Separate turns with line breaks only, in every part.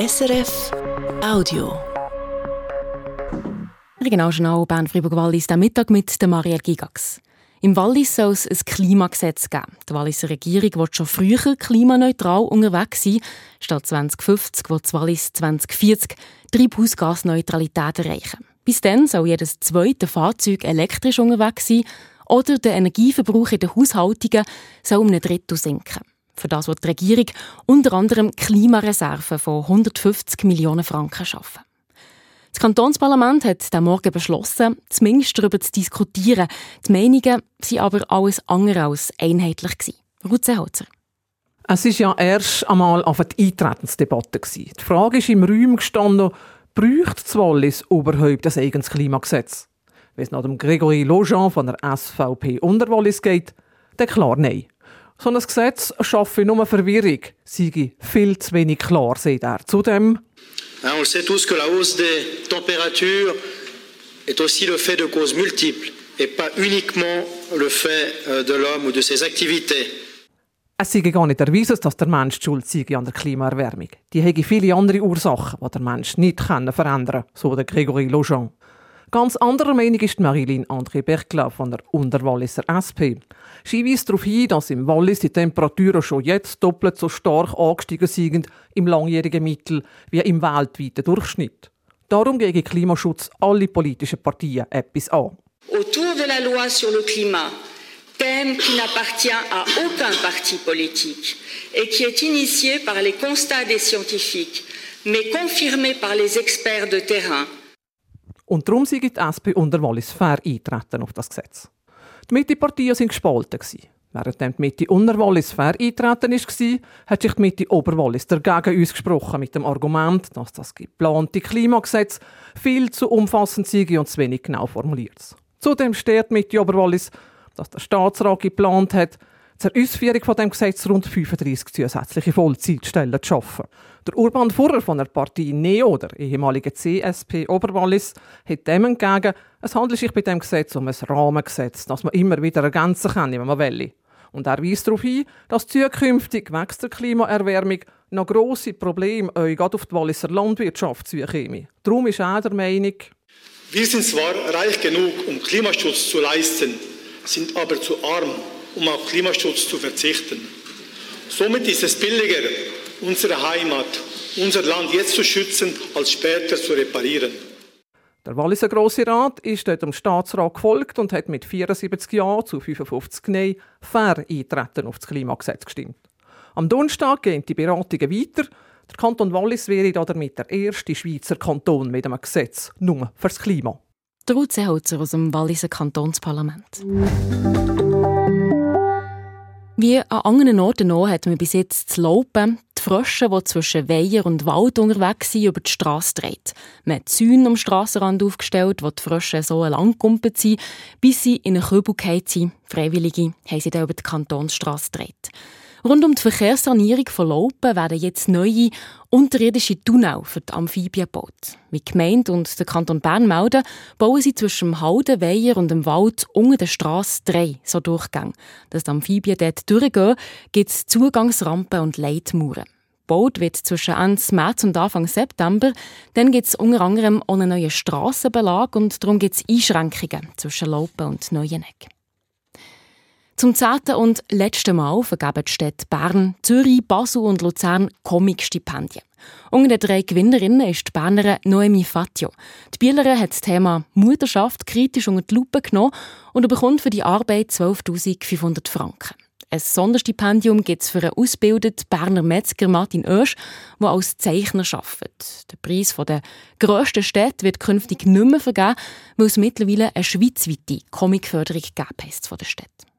SRF Audio.
Regionaljournal Bern Fribourg Wallis der Mittag mit Marielle Gigax. Im Wallis soll es ein Klimagesetz geben. Die Walliser Regierung will schon früher klimaneutral unterwegs sein, statt 2050, wo das Wallis 2040 Treibhausgasneutralität erreichen. Bis dann soll jedes zweite Fahrzeug elektrisch unterwegs sein oder der Energieverbrauch in den Haushaltungen soll um ein Drittel sinken. Für das wird die Regierung unter anderem Klimareserven von 150 Millionen Franken schaffen. Das Kantonsparlament hat diesen Morgen beschlossen, zumindest darüber zu diskutieren. Die Meinungen waren aber alles andere als einheitlich. Ruth Seeholzer.
Es war ja erst einmal auf die Eintretensdebatte. Die Frage ist im Raum gestanden, bräuchte das Wallis überhaupt ein eigenes Klimagesetz? Wenn es nach dem Gregory Lojean von der SVP unter Wallis geht, dann klar nein. So ein Gesetz schaffe nur Verwirrung, sei viel zu wenig klar, sagt er. Zudem
On le sait tous que la hausse des températures est aussi le fait de causes multiples et pas uniquement le fait euh, de l'homme ou de ses activités.
Es sei gar nicht erwiesen, dass der Mensch schuld sei an der Klimaerwärmung. Die hätte viele andere Ursachen, die der Mensch nicht verändern kann, so der Gregory Lojean. Ganz anderer Meinung ist Marilyn André Bergla von der Unterwalliser SP. Sie weist darauf hin, dass im Wallis die Temperaturen schon jetzt doppelt so stark angestiegen sind im langjährigen Mittel wie im weltweiten Durchschnitt. Darum gegen Klimaschutz alle politischen Partien etwas an.
Autour de la loi sur le climat, thème qui n'appartient à aucun parti politique et qui est initié par les constats des scientifiques, mais confirmé par les experts de terrain,
und darum sind die SP unter Wallis fair eintreten auf das Gesetz. Die Mitte-Partien waren gespalten. Während die Mitte unter Wallis fair eintreten war, hat sich die Mitte Oberwallis dagegen uns gesprochen mit dem Argument, dass das geplante Klimagesetz viel zu umfassend sei und zu wenig genau formuliert. Zudem steht die Mitte Oberwallis, dass der Staatsrat geplant hat, zur Ausführung von dem Gesetz rund 35 zusätzliche Vollzeitstellen zu schaffen. Der Urban Furrer von der Partei NEO, der ehemalige CSP Oberwallis, hat dem entgegen, es handelt sich bei dem Gesetz um ein Rahmengesetz, das man immer wieder ergänzen kann, wenn man will. Und er weist darauf hin, dass zukünftig wegen der Klimaerwärmung noch grosse Probleme euch gerade auf die Walliser Landwirtschaft zukommen. Darum ist er der Meinung,
wir sind zwar reich genug, um Klimaschutz zu leisten, sind aber zu arm, um auf Klimaschutz zu verzichten. Somit ist es billiger, unsere Heimat, unser Land jetzt zu schützen, als später zu reparieren.
Der Walliser Grosse Rat ist dort dem Staatsrat gefolgt und hat mit 74 Ja zu 55 Nein fair eintreten auf das Klimagesetz gestimmt. Am Donnerstag gehen die Beratungen weiter. Der Kanton Wallis wäre damit der erste Schweizer Kanton mit einem Gesetz nur fürs Klima.
Der Ruth Seeholzer aus dem Walliser Kantonsparlament. Wie an anderen Orten auch hat man bis jetzt zu Laupen die Frösche, die zwischen Weiher und Wald unterwegs sind, über die Straße dreht. Man hat Zäune am Strassenrand aufgestellt, wo die Frösche so lang gekumpelt sind, bis sie in eine Kübel sind. Freiwillige haben sie dann über die Kantonsstraße gedreht. Rund um die Verkehrssanierung von Laupen werden jetzt neue unterirdische Tunnel für die Amphibien gebaut. Wie Gemeinde und der Kanton Bern melden, bauen sie zwischen dem Haldenweiher und dem Wald unter der Straße drei so Durchgänge. Dass die Amphibien dort durchgehen, gibt es Zugangsrampen und Leitmauern. Gebaut wird zwischen Ende März und Anfang September. Dann gibt es unter anderem auch einen neuen Strassenbelag und darum gibt es Einschränkungen zwischen Laupen und Neueneck. Zum zehnten und letzten Mal vergeben die Städte Bern, Zürich, Basel und Luzern Comic-Stipendien. Unter den drei Gewinnerinnen ist die Bernerin Noemi Fatio. Die Bielerin hat das Thema Mutterschaft kritisch unter die Lupe genommen und bekommt für die Arbeit 12.500 Franken. Ein Sonderstipendium gibt es für einen ausgebildeten Berner Metzger Martin Oesch, der als Zeichner arbeitet. Der Preis der grössten Städte wird künftig nicht mehr vergeben, weil es mittlerweile eine schweizweite Comicförderung gegeben hat von der Stadt.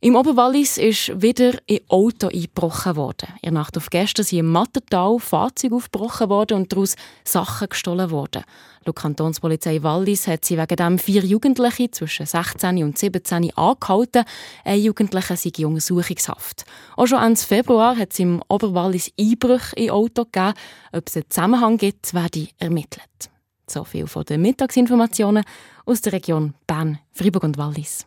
Im Oberwallis ist wieder ein Auto eingebrochen worden. In der Nacht auf gestern sind im Mattertal Fahrzeuge aufgebrochen worden und daraus Sachen gestohlen worden. Laut Kantonspolizei Wallis hat sie wegen dem vier Jugendliche zwischen 16 und 17 angehalten. Ein Jugendlicher sei in Untersuchungshaft. Auch schon Ende Februar hat es im Oberwallis Einbrüche in Auto gegeben. Ob es einen Zusammenhang gibt, werde ermittelt. So viel von den Mittagsinformationen aus der Region Bern, Fribourg und Wallis.